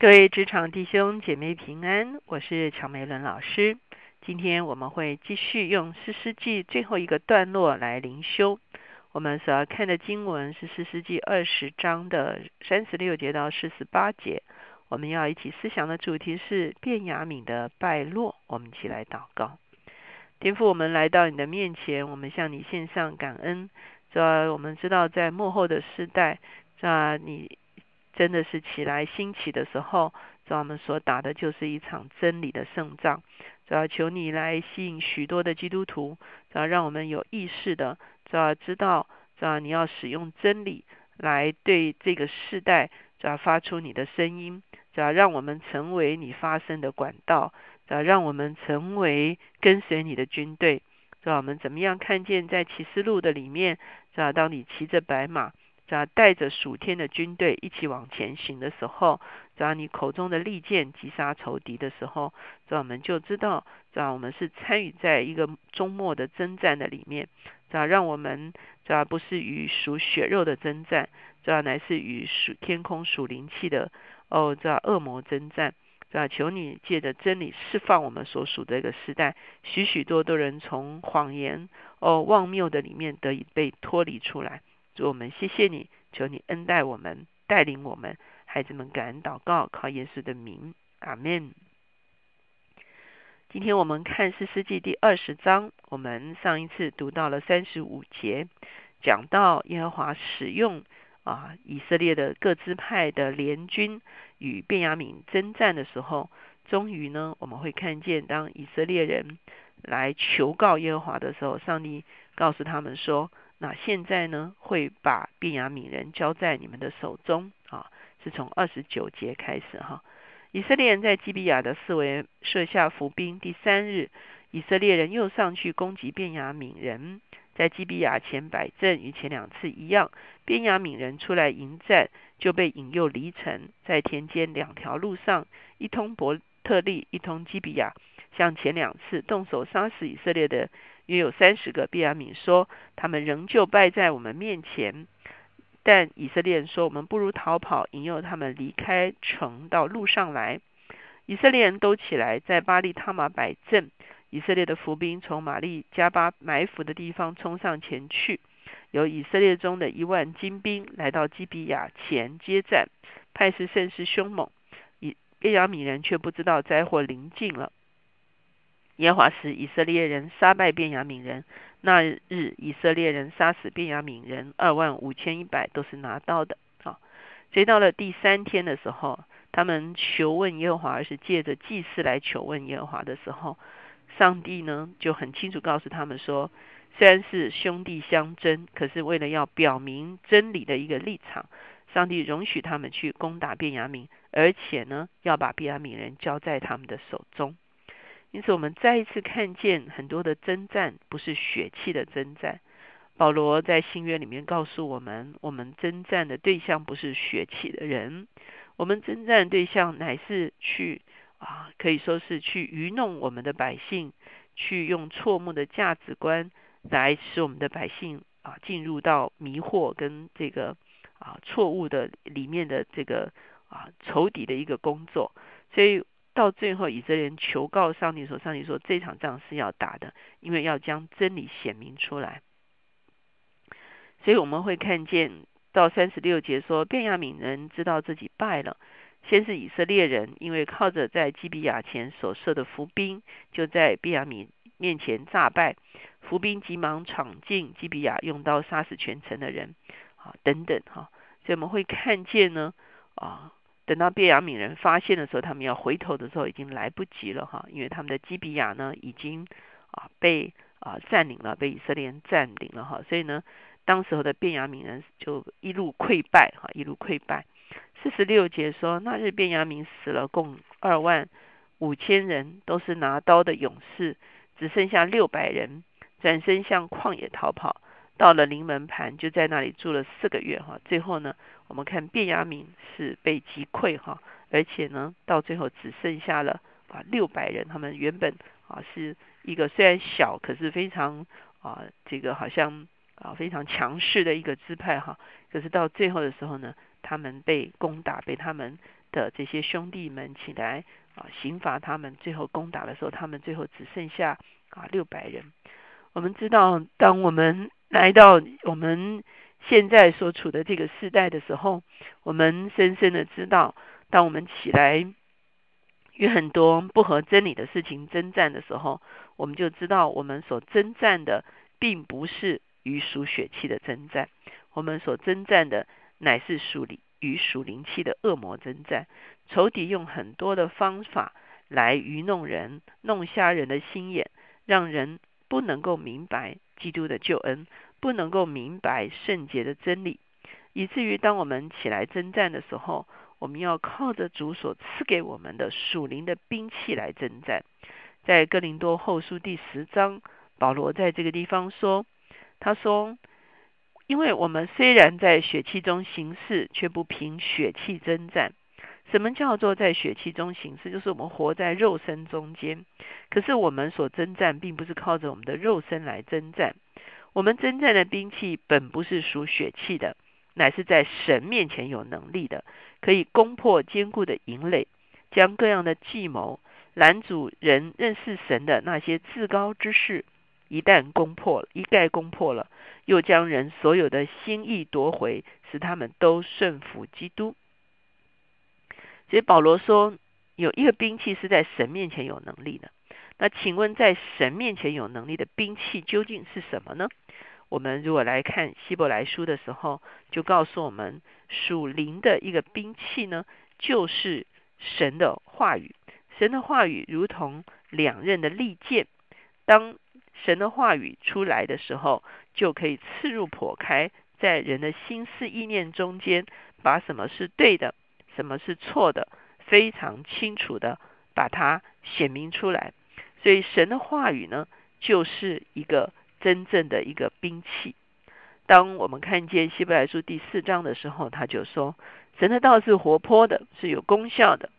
各位职场弟兄姐妹平安，我是乔梅伦老师。今天我们会继续用诗诗记最后一个段落来灵修。我们所要看的经文是诗诗记二十章的三十六节到四十八节。我们要一起思想的主题是卞雅敏的败落。我们一起来祷告，天父，我们来到你的面前，我们向你献上感恩。主要我们知道，在幕后的时代，啊，你。真的是起来兴起的时候，主要我们所打的就是一场真理的胜仗。主要求你来吸引许多的基督徒，主要让我们有意识的，主要知道，主要你要使用真理来对这个世代，主要发出你的声音，主要让我们成为你发声的管道，主要让我们成为跟随你的军队。主要我们怎么样看见在启示录的里面，主要当你骑着白马。只要带着属天的军队一起往前行的时候，只要你口中的利剑击杀仇敌的时候，只要我们就知道，只要我们是参与在一个终末的征战的里面，只要让我们只要不是与属血肉的征战，只要乃是与属天空属灵气的哦，这恶魔征战，只要求你借着真理释放我们所属的一个时代，许许多多人从谎言哦妄谬的里面得以被脱离出来。主我们谢谢你，求你恩待我们，带领我们，孩子们感恩祷告，靠耶稣的名，阿门。今天我们看四世纪第二十章，我们上一次读到了三十五节，讲到耶和华使用啊以色列的各支派的联军与便雅悯征战的时候，终于呢我们会看见，当以色列人来求告耶和华的时候，上帝告诉他们说。那现在呢，会把便雅悯人交在你们的手中啊，是从二十九节开始哈。以色列人在基比亚的四围设下伏兵，第三日，以色列人又上去攻击便雅悯人，在基比亚前摆阵，与前两次一样。便雅悯人出来迎战，就被引诱离城，在田间两条路上，一通伯特利，一通基比亚，像前两次动手杀死以色列的。约有三十个。便雅敏说：“他们仍旧败在我们面前。”但以色列人说：“我们不如逃跑，引诱他们离开城到路上来。”以色列人都起来，在巴利他马摆阵。以色列的伏兵从玛丽加巴埋伏的地方冲上前去。有以色列中的一万精兵来到基比亚前接战，态势甚是凶猛。以便雅悯人却不知道灾祸临近了。耶和华使以色列人杀败便雅悯人。那日，以色列人杀死便雅悯人二万五千一百，都是拿刀的。好，所以到了第三天的时候，他们求问耶和华，而是借着祭祀来求问耶和华的时候，上帝呢就很清楚告诉他们说，虽然是兄弟相争，可是为了要表明真理的一个立场，上帝容许他们去攻打便雅悯，而且呢要把便雅悯人交在他们的手中。因此，我们再一次看见很多的征战不是血气的征战。保罗在新约里面告诉我们，我们征战的对象不是血气的人，我们征战对象乃是去啊，可以说是去愚弄我们的百姓，去用错误的价值观来使我们的百姓啊进入到迷惑跟这个啊错误的里面的这个啊仇敌的一个工作，所以。到最后，以色列人求告上帝说：“上帝说，这场仗是要打的，因为要将真理显明出来。”所以我们会看见到三十六节说，便雅悯人知道自己败了。先是以色列人，因为靠着在基比亚前所设的伏兵，就在便雅悯面前诈败。伏兵急忙闯进基比亚，用刀杀死全城的人。啊，等等哈，所以我们会看见呢，啊。等到便雅悯人发现的时候，他们要回头的时候已经来不及了哈，因为他们的基比亚呢已经啊被啊占领了，被以色列人占领了哈，所以呢，当时候的便雅悯人就一路溃败哈，一路溃败。四十六节说，那日便雅悯死了共二万五千人，都是拿刀的勇士，只剩下六百人，转身向旷野逃跑。到了临门盘，就在那里住了四个月哈。最后呢，我们看卞雅敏是被击溃哈，而且呢，到最后只剩下了啊六百人。他们原本啊是一个虽然小，可是非常啊这个好像啊非常强势的一个支派哈。可是到最后的时候呢，他们被攻打，被他们的这些兄弟们起来啊刑罚他们。最后攻打的时候，他们最后只剩下啊六百人。我们知道，当我们来到我们现在所处的这个时代的时候，我们深深的知道，当我们起来与很多不合真理的事情征战的时候，我们就知道我们所征战的并不是与属血气的征战，我们所征战的乃是属灵与属灵气的恶魔征战。仇敌用很多的方法来愚弄人，弄瞎人的心眼，让人不能够明白基督的救恩。不能够明白圣洁的真理，以至于当我们起来征战的时候，我们要靠着主所赐给我们的属灵的兵器来征战。在哥林多后书第十章，保罗在这个地方说：“他说，因为我们虽然在血气中行事，却不凭血气征战。什么叫做在血气中行事？就是我们活在肉身中间。可是我们所征战，并不是靠着我们的肉身来征战。”我们征战的兵器本不是属血气的，乃是在神面前有能力的，可以攻破坚固的营垒，将各样的计谋拦阻人认识神的那些至高之事，一旦攻破，一概攻破了，又将人所有的心意夺回，使他们都顺服基督。所以保罗说，有一个兵器是在神面前有能力的。那请问，在神面前有能力的兵器究竟是什么呢？我们如果来看希伯来书的时候，就告诉我们，属灵的一个兵器呢，就是神的话语。神的话语如同两刃的利剑，当神的话语出来的时候，就可以刺入破开，在人的心思意念中间，把什么是对的，什么是错的，非常清楚的把它显明出来。所以神的话语呢，就是一个真正的一个兵器。当我们看见希伯来书第四章的时候，他就说：神的道是活泼的，是有功效的，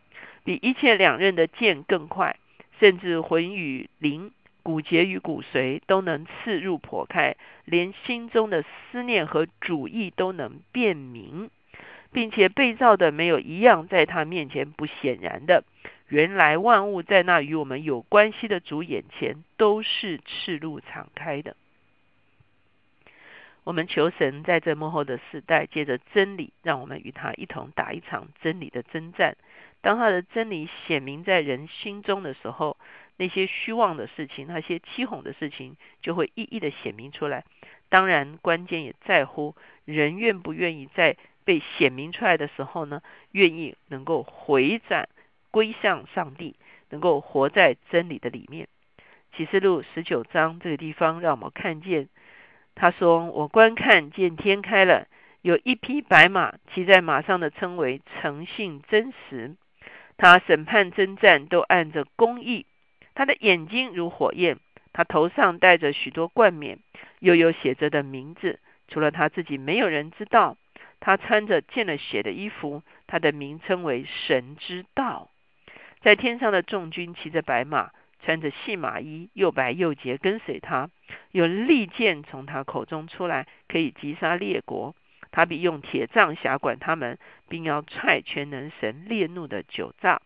比一切两刃的剑更快，甚至魂与灵、骨节与骨髓都能刺入破开，连心中的思念和主意都能辨明，并且被造的没有一样在他面前不显然的。原来万物在那与我们有关系的主眼前都是赤露敞开的。我们求神在这幕后的时代，借着真理，让我们与他一同打一场真理的征战。当他的真理显明在人心中的时候，那些虚妄的事情、那些欺哄的事情，就会一一的显明出来。当然，关键也在乎人愿不愿意在被显明出来的时候呢，愿意能够回转。归向上帝，能够活在真理的里面。启示录十九章这个地方，让我们看见他说：“我观看见天开了，有一匹白马，骑在马上的称为诚信真实。他审判征战都按着公义。他的眼睛如火焰，他头上戴着许多冠冕，又有写着的名字，除了他自己，没有人知道。他穿着见了血的衣服，他的名称为神之道。”在天上的众军骑着白马，穿着细麻衣，又白又洁，跟随他。有利剑从他口中出来，可以击杀列国。他必用铁杖辖管他们，并要踹全能神烈怒的酒杖。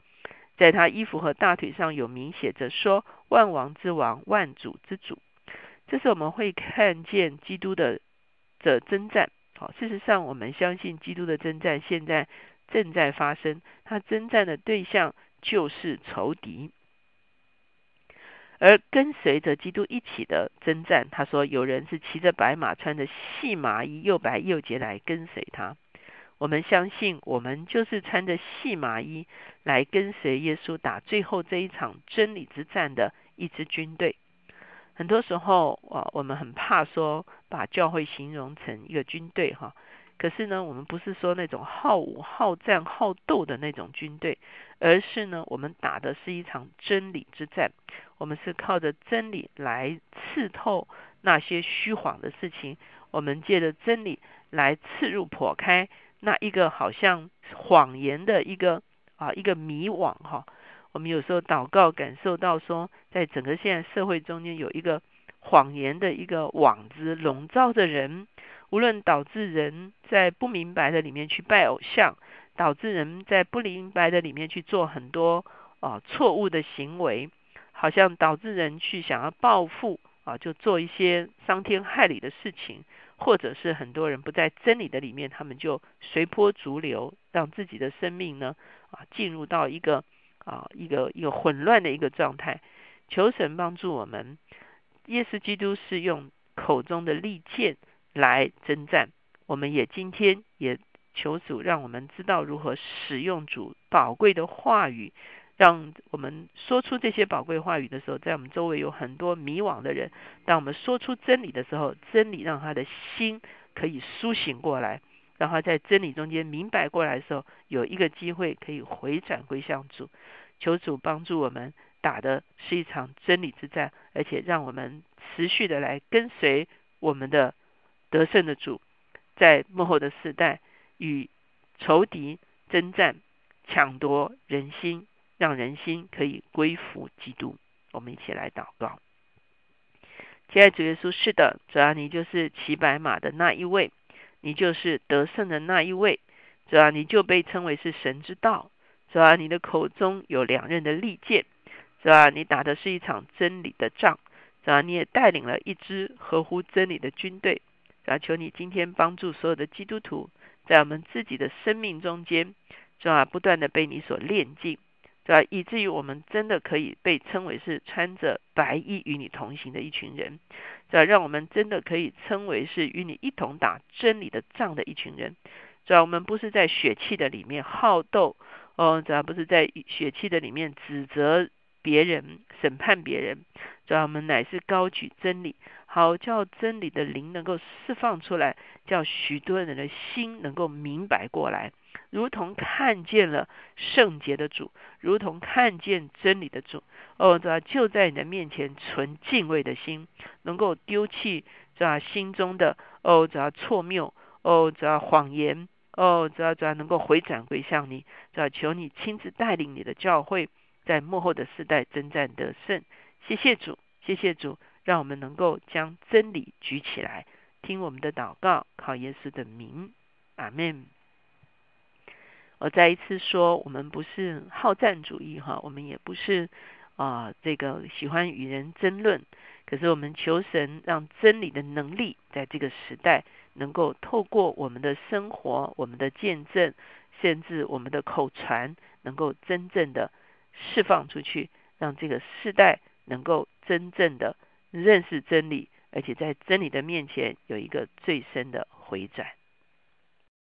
在他衣服和大腿上有名写着说：“万王之王，万主之主。”这是我们会看见基督的的征战。好，事实上，我们相信基督的征战现在正在发生。他征战的对象。就是仇敌，而跟随着基督一起的征战。他说：“有人是骑着白马，穿着细麻衣，又白又洁来跟随他。”我们相信，我们就是穿着细麻衣来跟随耶稣打最后这一场真理之战的一支军队。很多时候，啊，我们很怕说把教会形容成一个军队，哈。可是呢，我们不是说那种好武、好战、好斗的那种军队，而是呢，我们打的是一场真理之战。我们是靠着真理来刺透那些虚谎的事情，我们借着真理来刺入、破开那一个好像谎言的一个啊一个迷惘哈。我们有时候祷告，感受到说，在整个现在社会中间有一个谎言的一个网子笼罩着人。无论导致人在不明白的里面去拜偶像，导致人在不明白的里面去做很多啊错误的行为，好像导致人去想要报复啊，就做一些伤天害理的事情，或者是很多人不在真理的里面，他们就随波逐流，让自己的生命呢啊进入到一个啊一个一个混乱的一个状态。求神帮助我们，耶稣基督是用口中的利剑来征战，我们也今天也求主让我们知道如何使用主宝贵的话语，让我们说出这些宝贵话语的时候，在我们周围有很多迷惘的人，当我们说出真理的时候，真理让他的心可以苏醒过来，让他在真理中间明白过来的时候，有一个机会可以回转归向主，求主帮助我们。打的是一场真理之战，而且让我们持续的来跟随我们的得胜的主，在幕后的时代与仇敌征战，抢夺人心，让人心可以归服基督。我们一起来祷告。亲爱的主耶稣，是的，主啊，你就是骑白马的那一位，你就是得胜的那一位，主啊，你就被称为是神之道，主啊，你的口中有两刃的利剑。是吧？你打的是一场真理的仗，是吧？你也带领了一支合乎真理的军队，是吧？求你今天帮助所有的基督徒，在我们自己的生命中间，是吧？不断的被你所炼净，是吧？以至于我们真的可以被称为是穿着白衣与你同行的一群人，是吧？让我们真的可以称为是与你一同打真理的仗的一群人，是吧？我们不是在血气的里面好斗，哦，主要不是在血气的里面指责。别人审判别人，主要我们乃是高举真理，好叫真理的灵能够释放出来，叫许多人的心能够明白过来，如同看见了圣洁的主，如同看见真理的主。哦，主要就在你的面前存敬畏的心，能够丢弃主要心中的哦，主要错谬，哦，主要谎言，哦，主要主要能够回转归向你，主要求你亲自带领你的教会。在幕后的世代征战得胜，谢谢主，谢谢主，让我们能够将真理举起来，听我们的祷告，靠耶稣的名，阿门。我再一次说，我们不是好战主义哈，我们也不是啊这个喜欢与人争论，可是我们求神让真理的能力在这个时代能够透过我们的生活、我们的见证，甚至我们的口传，能够真正的。释放出去，让这个世代能够真正的认识真理，而且在真理的面前有一个最深的回转。